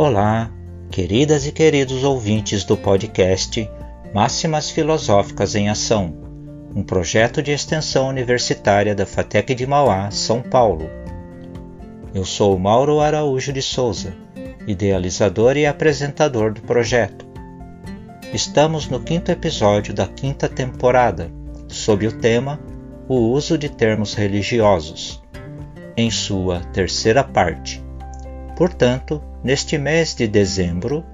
Olá, queridas e queridos ouvintes do podcast Máximas Filosóficas em Ação, um projeto de extensão universitária da FATEC de Mauá, São Paulo. Eu sou Mauro Araújo de Souza, idealizador e apresentador do projeto. Estamos no quinto episódio da quinta temporada, sob o tema O uso de termos religiosos, em sua terceira parte. Portanto, neste mês de dezembro,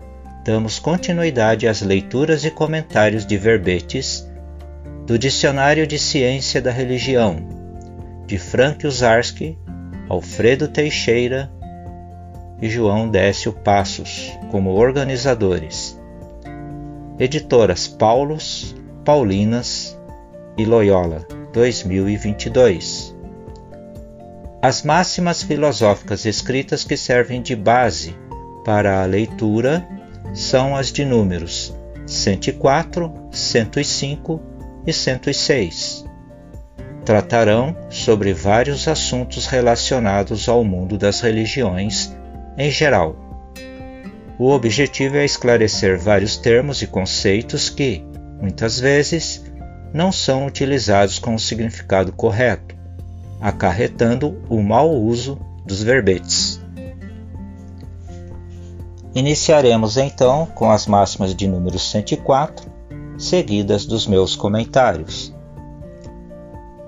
damos continuidade às leituras e comentários de verbetes do Dicionário de Ciência da Religião, de Frank Uzarski, Alfredo Teixeira e João Décio Passos, como organizadores. Editoras Paulos, Paulinas e Loyola, 2022. As máximas filosóficas escritas que servem de base para a leitura são as de números 104, 105 e 106. Tratarão sobre vários assuntos relacionados ao mundo das religiões em geral o objetivo é esclarecer vários termos e conceitos que, muitas vezes, não são utilizados com o significado correto, acarretando o mau uso dos verbetes. Iniciaremos então com as máximas de número 104, seguidas dos meus comentários.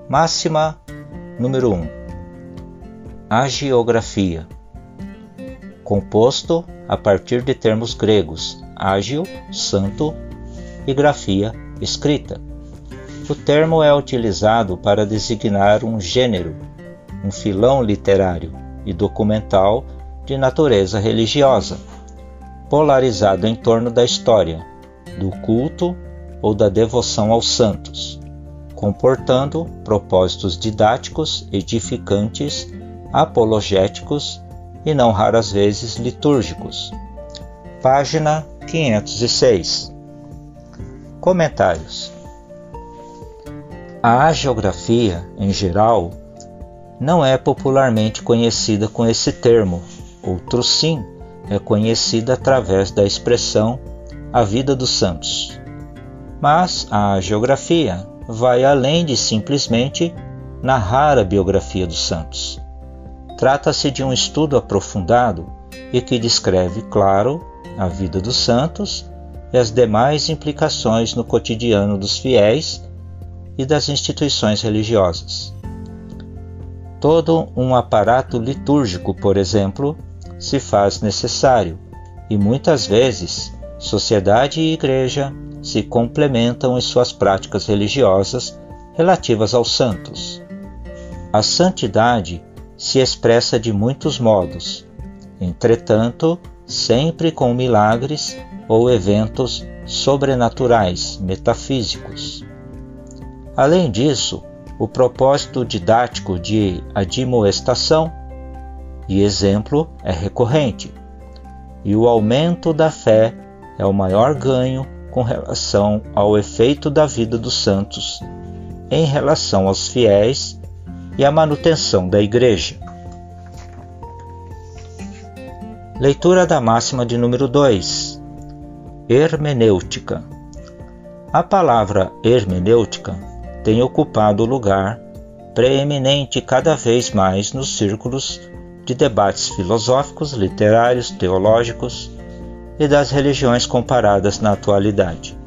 Máxima número 1: A geografia composto a partir de termos gregos ágil, santo e grafia, escrita. O termo é utilizado para designar um gênero, um filão literário e documental de natureza religiosa, polarizado em torno da história, do culto ou da devoção aos santos, comportando propósitos didáticos, edificantes, apologéticos e não raras vezes litúrgicos. Página 506. Comentários. A geografia, em geral, não é popularmente conhecida com esse termo, outro sim é conhecida através da expressão a vida dos santos. Mas a geografia vai além de simplesmente narrar a biografia dos santos. Trata-se de um estudo aprofundado e que descreve, claro, a vida dos santos e as demais implicações no cotidiano dos fiéis e das instituições religiosas. Todo um aparato litúrgico, por exemplo, se faz necessário e muitas vezes sociedade e igreja se complementam em suas práticas religiosas relativas aos santos. A santidade se expressa de muitos modos, entretanto, sempre com milagres ou eventos sobrenaturais, metafísicos. Além disso, o propósito didático de admoestação e exemplo é recorrente, e o aumento da fé é o maior ganho com relação ao efeito da vida dos santos em relação aos fiéis e a manutenção da Igreja. Leitura da máxima de número 2. Hermenêutica. A palavra hermenêutica tem ocupado lugar preeminente cada vez mais nos círculos de debates filosóficos, literários, teológicos e das religiões comparadas na atualidade.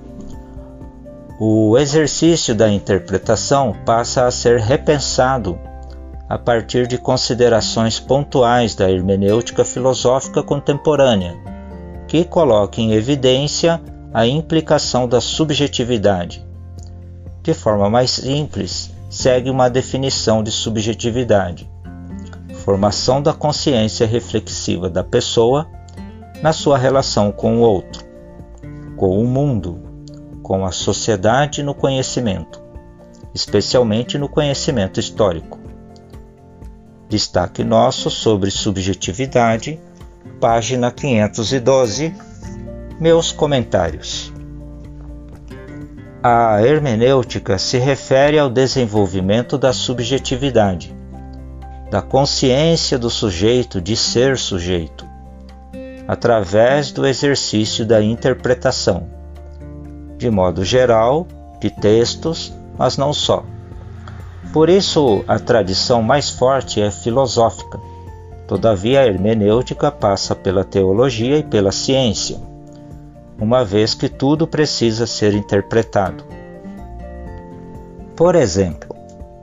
O exercício da interpretação passa a ser repensado a partir de considerações pontuais da hermenêutica filosófica contemporânea, que coloca em evidência a implicação da subjetividade. De forma mais simples, segue uma definição de subjetividade: formação da consciência reflexiva da pessoa na sua relação com o outro, com o mundo com a sociedade no conhecimento, especialmente no conhecimento histórico. Destaque nosso sobre subjetividade, página 512. Meus comentários. A hermenêutica se refere ao desenvolvimento da subjetividade, da consciência do sujeito de ser sujeito. através do exercício da interpretação, de modo geral, de textos, mas não só. Por isso, a tradição mais forte é filosófica. Todavia, a hermenêutica passa pela teologia e pela ciência, uma vez que tudo precisa ser interpretado. Por exemplo,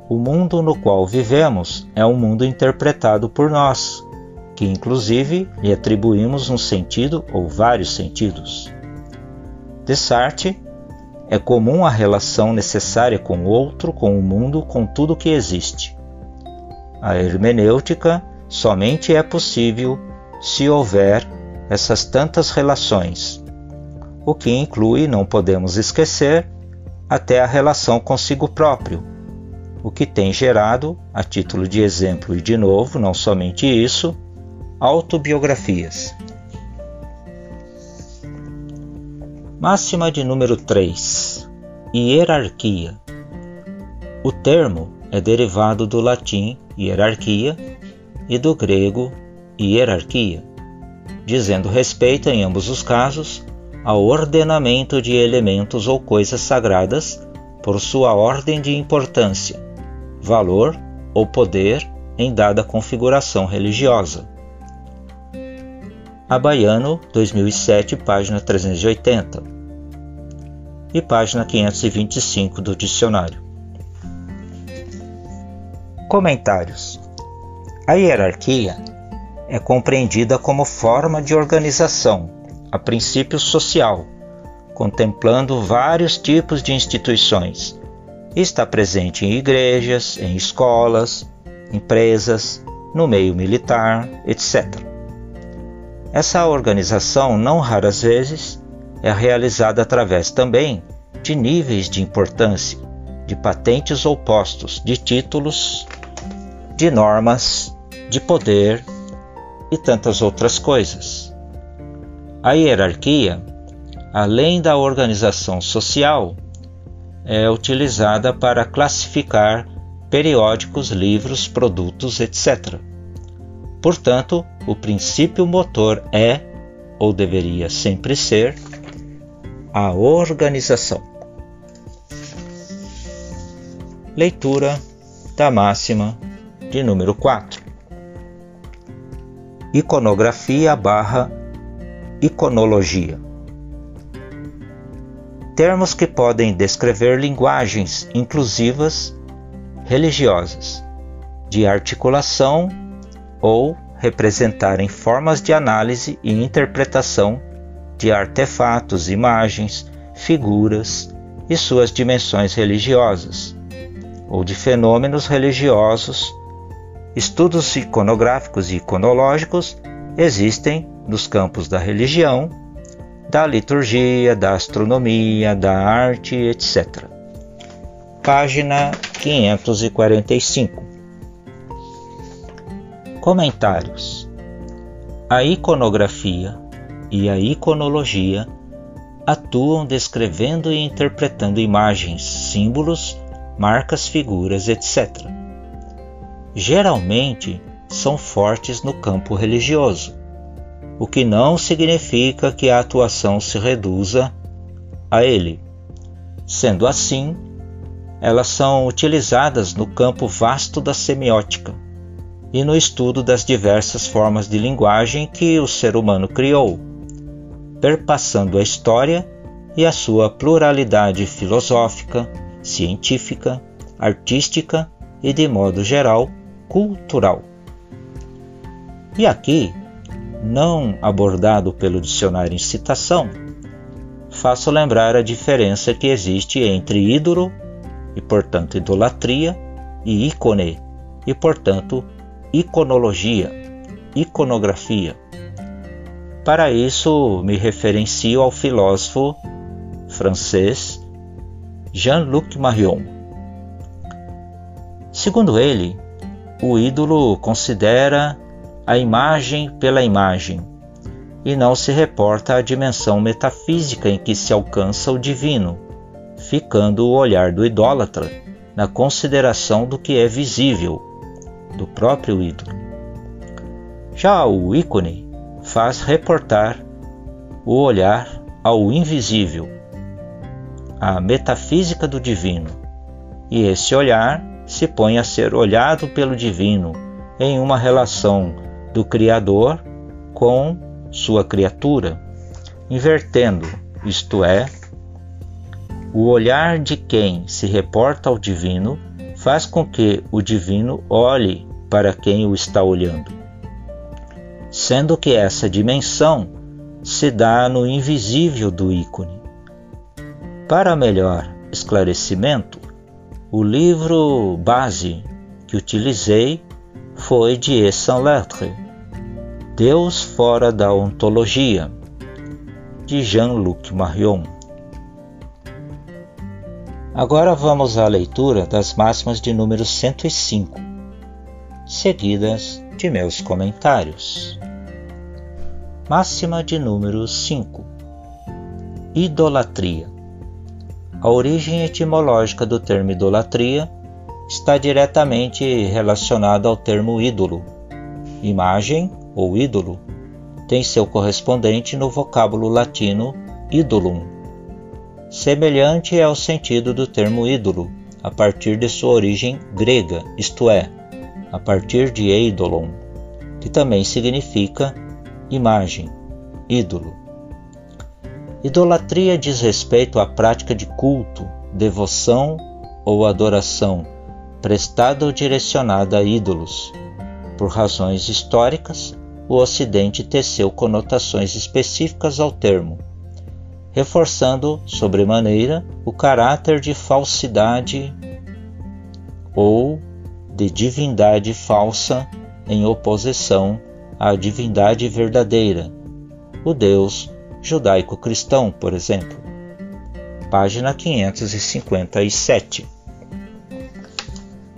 o mundo no qual vivemos é um mundo interpretado por nós, que inclusive lhe atribuímos um sentido ou vários sentidos. Descartes é comum a relação necessária com o outro, com o mundo, com tudo que existe. A hermenêutica somente é possível se houver essas tantas relações, o que inclui, não podemos esquecer, até a relação consigo próprio, o que tem gerado, a título de exemplo e de novo, não somente isso, autobiografias. Máxima de número 3: Hierarquia. O termo é derivado do latim hierarquia e do grego hierarquia, dizendo respeito, em ambos os casos, ao ordenamento de elementos ou coisas sagradas por sua ordem de importância, valor ou poder em dada configuração religiosa. Abaiano, 2007, página 380 e página 525 do dicionário. Comentários: A hierarquia é compreendida como forma de organização, a princípio social, contemplando vários tipos de instituições. Está presente em igrejas, em escolas, empresas, no meio militar, etc. Essa organização, não raras vezes, é realizada através também de níveis de importância, de patentes ou postos, de títulos, de normas, de poder e tantas outras coisas. A hierarquia, além da organização social, é utilizada para classificar periódicos, livros, produtos, etc. Portanto, o princípio motor é, ou deveria sempre ser, a organização. Leitura da máxima de número 4. Iconografia barra iconologia. Termos que podem descrever linguagens inclusivas religiosas, de articulação ou representarem formas de análise e interpretação de artefatos, imagens, figuras e suas dimensões religiosas, ou de fenômenos religiosos. Estudos iconográficos e iconológicos existem nos campos da religião, da liturgia, da astronomia, da arte, etc. Página 545 Comentários: A iconografia e a iconologia atuam descrevendo e interpretando imagens, símbolos, marcas, figuras, etc. Geralmente são fortes no campo religioso, o que não significa que a atuação se reduza a ele. Sendo assim, elas são utilizadas no campo vasto da semiótica e no estudo das diversas formas de linguagem que o ser humano criou, perpassando a história e a sua pluralidade filosófica, científica, artística e, de modo geral, cultural. E aqui, não abordado pelo dicionário em citação, faço lembrar a diferença que existe entre ídolo, e portanto idolatria, e ícone, e portanto iconologia, iconografia. Para isso, me referencio ao filósofo francês Jean-Luc Marion. Segundo ele, o ídolo considera a imagem pela imagem e não se reporta à dimensão metafísica em que se alcança o divino, ficando o olhar do idólatra na consideração do que é visível, do próprio ídolo. Já o ícone faz reportar o olhar ao invisível, à metafísica do divino, e esse olhar se põe a ser olhado pelo divino em uma relação do Criador com sua criatura, invertendo, isto é, o olhar de quem se reporta ao divino faz com que o divino olhe para quem o está olhando, sendo que essa dimensão se dá no invisível do ícone. Para melhor esclarecimento, o livro base que utilizei foi de E. Saint-Lettre, Deus fora da ontologia, de Jean-Luc Marion. Agora vamos à leitura das máximas de número 105, seguidas de meus comentários. Máxima de número 5: Idolatria. A origem etimológica do termo idolatria está diretamente relacionada ao termo ídolo. Imagem ou ídolo tem seu correspondente no vocábulo latino idolum. Semelhante é o sentido do termo ídolo, a partir de sua origem grega, isto é, a partir de eidolon, que também significa imagem, ídolo. Idolatria diz respeito à prática de culto, devoção ou adoração prestada ou direcionada a ídolos. Por razões históricas, o Ocidente teceu conotações específicas ao termo, reforçando sobremaneira o caráter de falsidade ou de divindade falsa em oposição à divindade verdadeira, o Deus judaico-cristão, por exemplo. Página 557.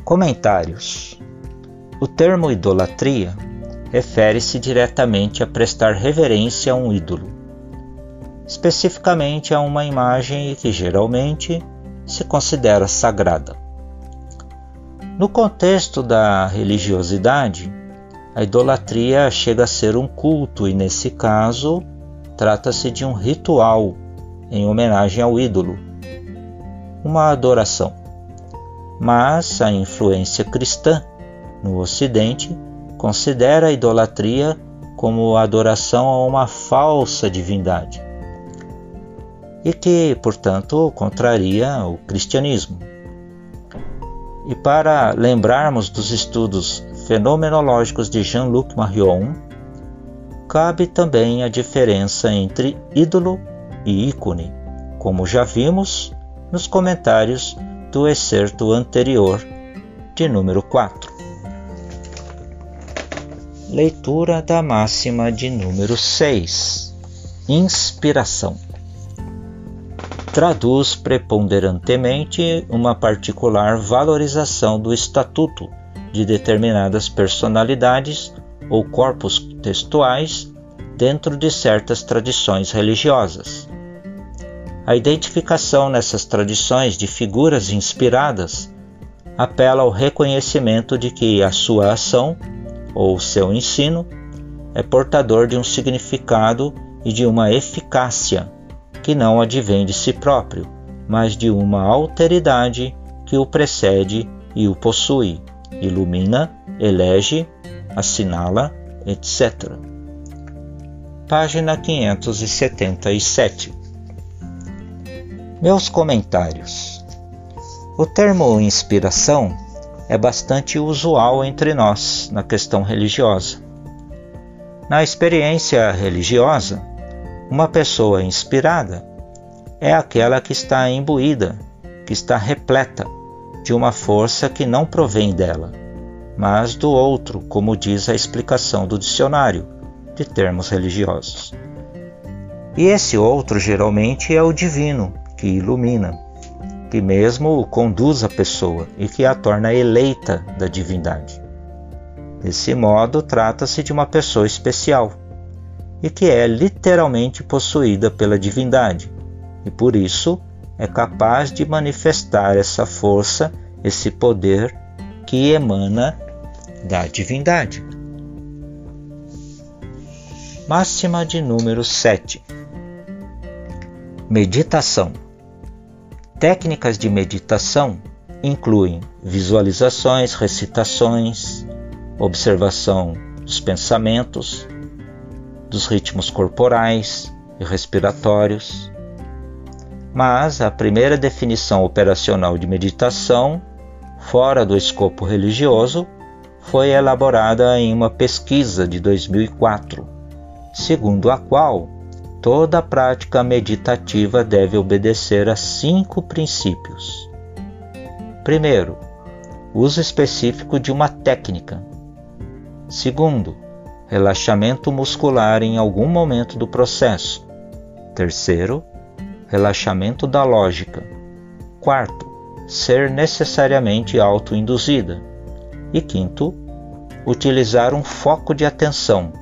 Comentários: O termo idolatria refere-se diretamente a prestar reverência a um ídolo, especificamente a uma imagem que geralmente se considera sagrada. No contexto da religiosidade, a idolatria chega a ser um culto e, nesse caso, trata-se de um ritual em homenagem ao ídolo, uma adoração. Mas a influência cristã no Ocidente considera a idolatria como adoração a uma falsa divindade e que, portanto, contraria o cristianismo. E para lembrarmos dos estudos fenomenológicos de Jean-Luc Marion, cabe também a diferença entre ídolo e ícone, como já vimos nos comentários do excerto anterior de número 4. Leitura da máxima de número 6. Inspiração. Traduz preponderantemente uma particular valorização do estatuto de determinadas personalidades ou corpos textuais dentro de certas tradições religiosas. A identificação nessas tradições de figuras inspiradas apela ao reconhecimento de que a sua ação ou seu ensino é portador de um significado e de uma eficácia que não advém de si próprio, mas de uma alteridade que o precede e o possui, ilumina, elege assinala, etc. Página 577. Meus comentários. O termo inspiração é bastante usual entre nós na questão religiosa. Na experiência religiosa, uma pessoa inspirada é aquela que está imbuída, que está repleta de uma força que não provém dela, mas do outro, como diz a explicação do dicionário de termos religiosos. E esse outro geralmente é o divino, que ilumina, que mesmo conduz a pessoa e que a torna eleita da divindade. Desse modo, trata-se de uma pessoa especial e que é literalmente possuída pela divindade, e por isso é capaz de manifestar essa força, esse poder que emana da divindade. Máxima de número 7. Meditação. Técnicas de meditação incluem visualizações, recitações, observação dos pensamentos, dos ritmos corporais e respiratórios. Mas a primeira definição operacional de meditação, fora do escopo religioso, foi elaborada em uma pesquisa de 2004, segundo a qual toda prática meditativa deve obedecer a cinco princípios. Primeiro, uso específico de uma técnica. Segundo, relaxamento muscular em algum momento do processo. Terceiro, relaxamento da lógica. Quarto, ser necessariamente autoinduzida. E quinto, utilizar um foco de atenção,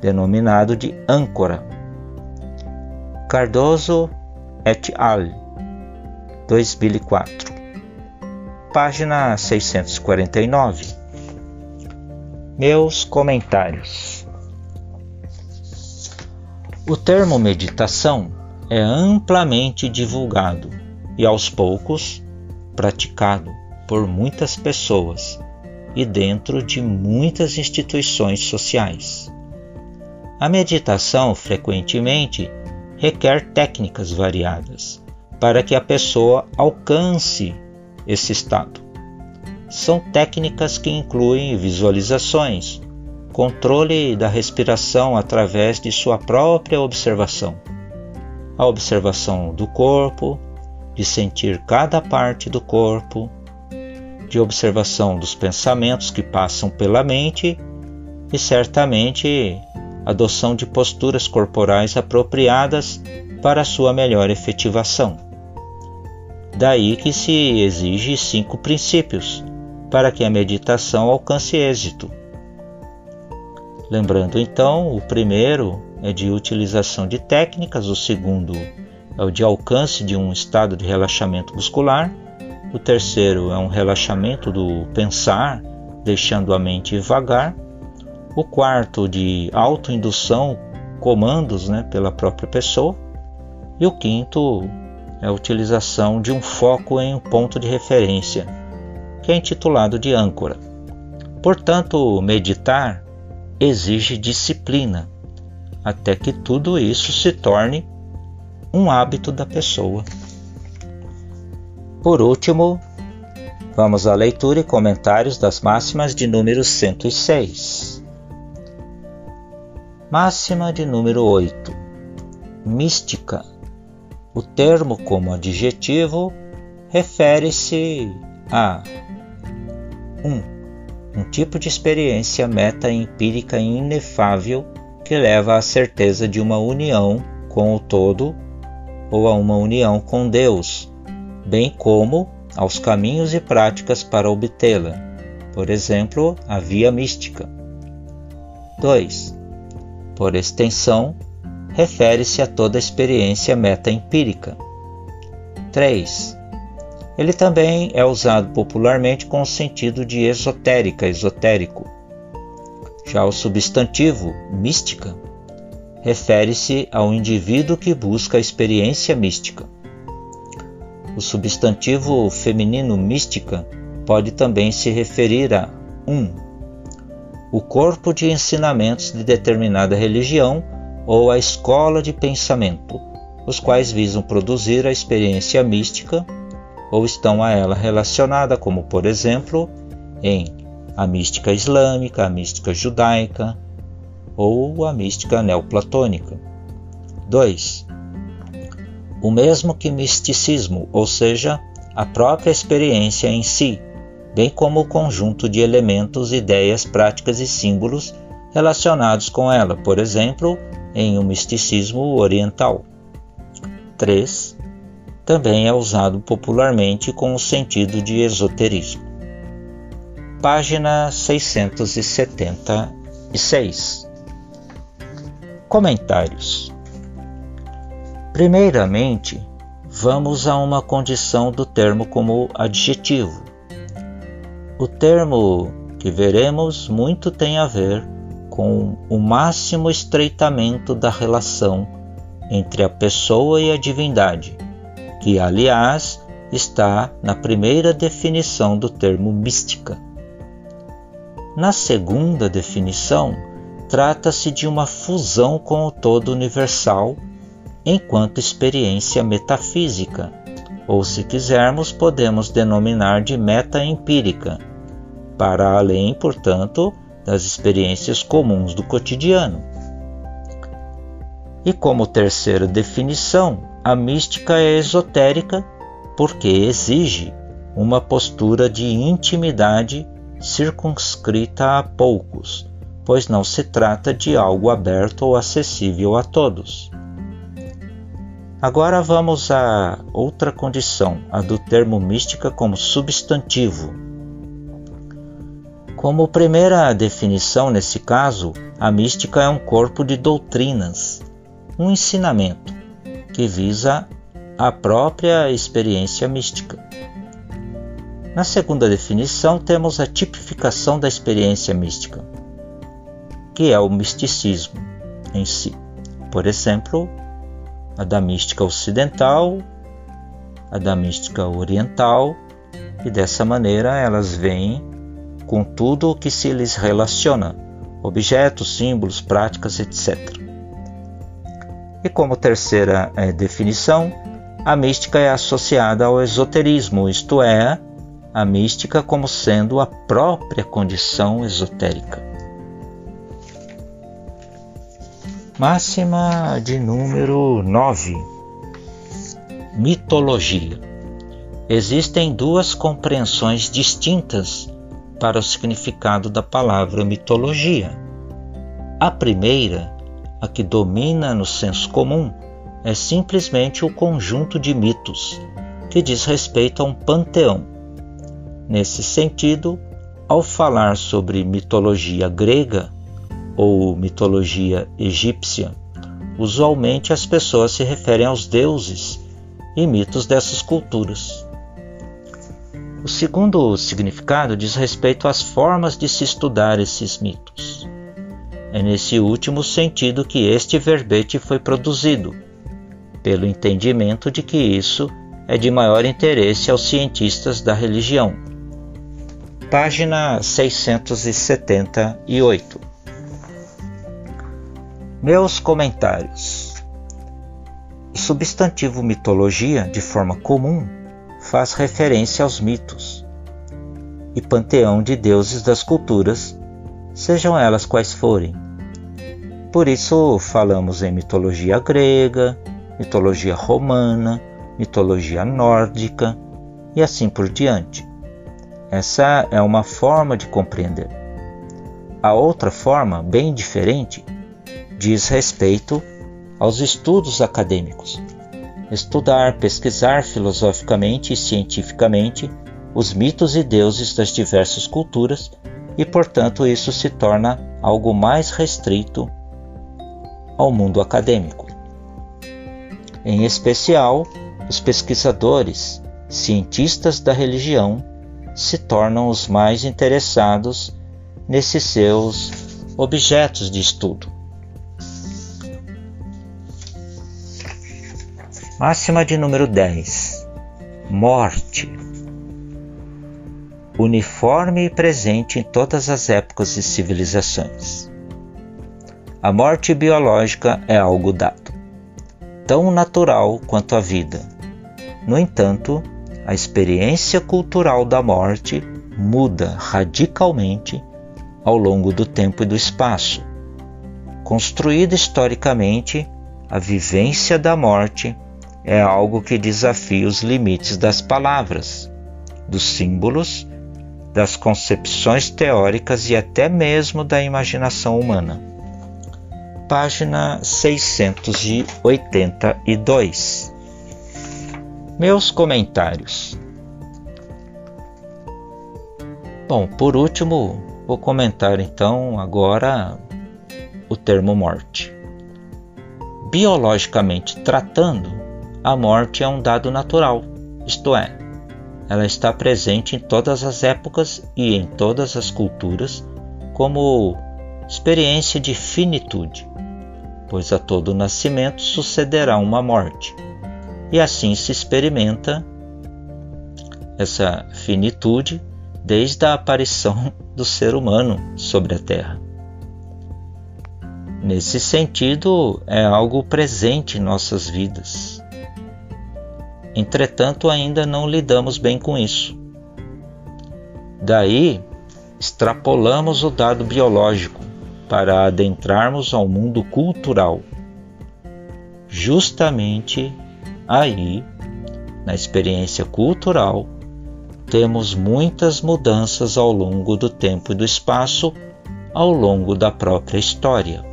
denominado de âncora. Cardoso et al. 2004. Página 649. Meus comentários. O termo meditação é amplamente divulgado e aos poucos praticado por muitas pessoas e dentro de muitas instituições sociais. A meditação frequentemente requer técnicas variadas para que a pessoa alcance esse estado. São técnicas que incluem visualizações, controle da respiração através de sua própria observação, a observação do corpo, de sentir cada parte do corpo, de observação dos pensamentos que passam pela mente e certamente adoção de posturas corporais apropriadas para sua melhor efetivação. Daí que se exige cinco princípios para que a meditação alcance êxito. Lembrando então, o primeiro é de utilização de técnicas, o segundo é o de alcance de um estado de relaxamento muscular, o terceiro é um relaxamento do pensar, deixando a mente vagar, o quarto de autoindução, comandos né, pela própria pessoa, e o quinto é a utilização de um foco em um ponto de referência, que é intitulado de âncora. Portanto, meditar exige disciplina, até que tudo isso se torne um hábito da pessoa. Por último, vamos à leitura e comentários das máximas de número 106. Máxima de número 8. Mística. O termo como adjetivo refere-se a 1. Um tipo de experiência meta-empírica inefável que leva à certeza de uma união com o todo ou a uma união com Deus, bem como aos caminhos e práticas para obtê-la, por exemplo, a via mística. 2. Por extensão, refere-se a toda experiência meta-empírica. 3. Ele também é usado popularmente com o sentido de esotérica, esotérico. Já o substantivo mística refere-se ao indivíduo que busca a experiência mística. O substantivo feminino mística pode também se referir a um, o corpo de ensinamentos de determinada religião ou a escola de pensamento, os quais visam produzir a experiência mística ou estão a ela relacionada, como por exemplo em a mística islâmica, a mística judaica ou a mística neoplatônica. 2. O mesmo que misticismo, ou seja, a própria experiência em si, bem como o conjunto de elementos, ideias, práticas e símbolos relacionados com ela, por exemplo, em um misticismo oriental. 3 também é usado popularmente com o sentido de esoterismo. Página 676. Comentários. Primeiramente, vamos a uma condição do termo como adjetivo. O termo que veremos muito tem a ver com o máximo estreitamento da relação entre a pessoa e a divindade, que, aliás, está na primeira definição do termo mística. Na segunda definição, trata-se de uma fusão com o todo universal enquanto experiência metafísica, ou se quisermos, podemos denominar de meta-empírica, para além, portanto, das experiências comuns do cotidiano. E como terceira definição, a mística é esotérica porque exige uma postura de intimidade circunscrita a poucos, pois não se trata de algo aberto ou acessível a todos. Agora vamos a outra condição, a do termo mística como substantivo. Como primeira definição nesse caso, a mística é um corpo de doutrinas, um ensinamento que visa a própria experiência mística. Na segunda definição, temos a tipificação da experiência mística, que é o misticismo em si. Por exemplo, a da mística ocidental, a da mística oriental, e dessa maneira elas vêm com tudo o que se lhes relaciona, objetos, símbolos, práticas, etc. E como terceira é, definição, a mística é associada ao esoterismo, isto é, a mística como sendo a própria condição esotérica. Máxima de número 9: Mitologia. Existem duas compreensões distintas para o significado da palavra mitologia. A primeira, a que domina no senso comum, é simplesmente o conjunto de mitos que diz respeito a um panteão. Nesse sentido, ao falar sobre mitologia grega, ou mitologia egípcia, usualmente as pessoas se referem aos deuses e mitos dessas culturas. O segundo significado diz respeito às formas de se estudar esses mitos. É nesse último sentido que este verbete foi produzido, pelo entendimento de que isso é de maior interesse aos cientistas da religião. Página 678 meus comentários. O substantivo mitologia, de forma comum, faz referência aos mitos e panteão de deuses das culturas, sejam elas quais forem. Por isso falamos em mitologia grega, mitologia romana, mitologia nórdica e assim por diante. Essa é uma forma de compreender. A outra forma, bem diferente, diz respeito aos estudos acadêmicos. Estudar, pesquisar filosoficamente e cientificamente os mitos e deuses das diversas culturas e, portanto, isso se torna algo mais restrito ao mundo acadêmico. Em especial, os pesquisadores, cientistas da religião, se tornam os mais interessados nesses seus objetos de estudo. Máxima de número 10. Morte. Uniforme e presente em todas as épocas e civilizações. A morte biológica é algo dado, tão natural quanto a vida. No entanto, a experiência cultural da morte muda radicalmente ao longo do tempo e do espaço. Construída historicamente, a vivência da morte é algo que desafia os limites das palavras, dos símbolos, das concepções teóricas e até mesmo da imaginação humana. Página 682. Meus comentários. Bom, por último, vou comentar então agora o termo morte. Biologicamente tratando, a morte é um dado natural, isto é, ela está presente em todas as épocas e em todas as culturas como experiência de finitude, pois a todo nascimento sucederá uma morte, e assim se experimenta essa finitude desde a aparição do ser humano sobre a Terra. Nesse sentido, é algo presente em nossas vidas. Entretanto, ainda não lidamos bem com isso. Daí, extrapolamos o dado biológico para adentrarmos ao mundo cultural. Justamente aí, na experiência cultural, temos muitas mudanças ao longo do tempo e do espaço, ao longo da própria história.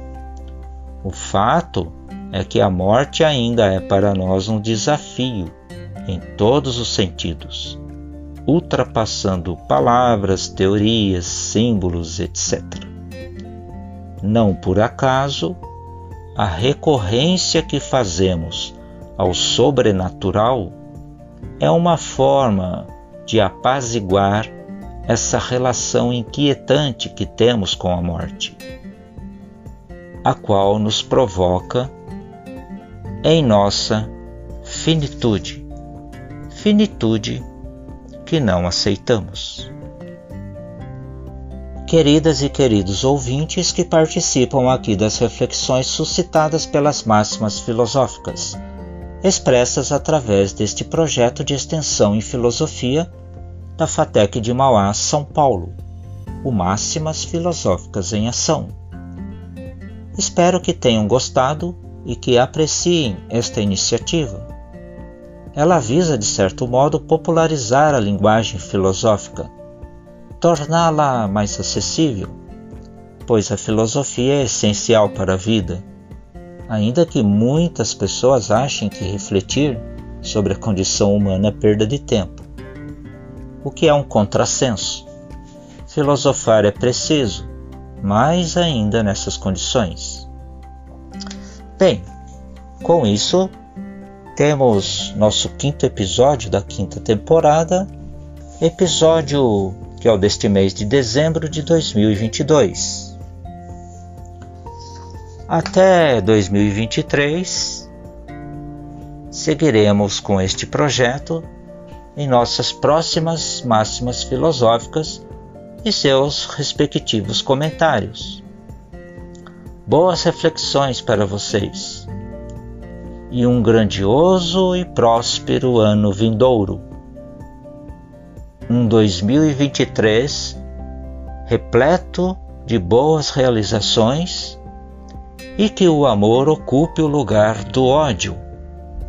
O fato é que a morte ainda é para nós um desafio em todos os sentidos, ultrapassando palavras, teorias, símbolos, etc. Não por acaso, a recorrência que fazemos ao sobrenatural é uma forma de apaziguar essa relação inquietante que temos com a morte, a qual nos provoca em nossa finitude, finitude que não aceitamos. Queridas e queridos ouvintes que participam aqui das reflexões suscitadas pelas máximas filosóficas, expressas através deste projeto de extensão em filosofia da FATEC de Mauá, São Paulo, o Máximas Filosóficas em Ação. Espero que tenham gostado e que apreciem esta iniciativa. Ela visa, de certo modo, popularizar a linguagem filosófica, torná-la mais acessível, pois a filosofia é essencial para a vida, ainda que muitas pessoas achem que refletir sobre a condição humana é perda de tempo o que é um contrassenso. Filosofar é preciso, mais ainda nessas condições. Bem, com isso, temos nosso quinto episódio da quinta temporada, episódio que é o deste mês de dezembro de 2022. Até 2023, seguiremos com este projeto em nossas próximas máximas filosóficas e seus respectivos comentários. Boas reflexões para vocês e um grandioso e próspero ano vindouro. Um 2023 repleto de boas realizações e que o amor ocupe o lugar do ódio,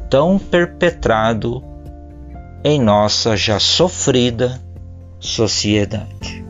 tão perpetrado em nossa já sofrida sociedade.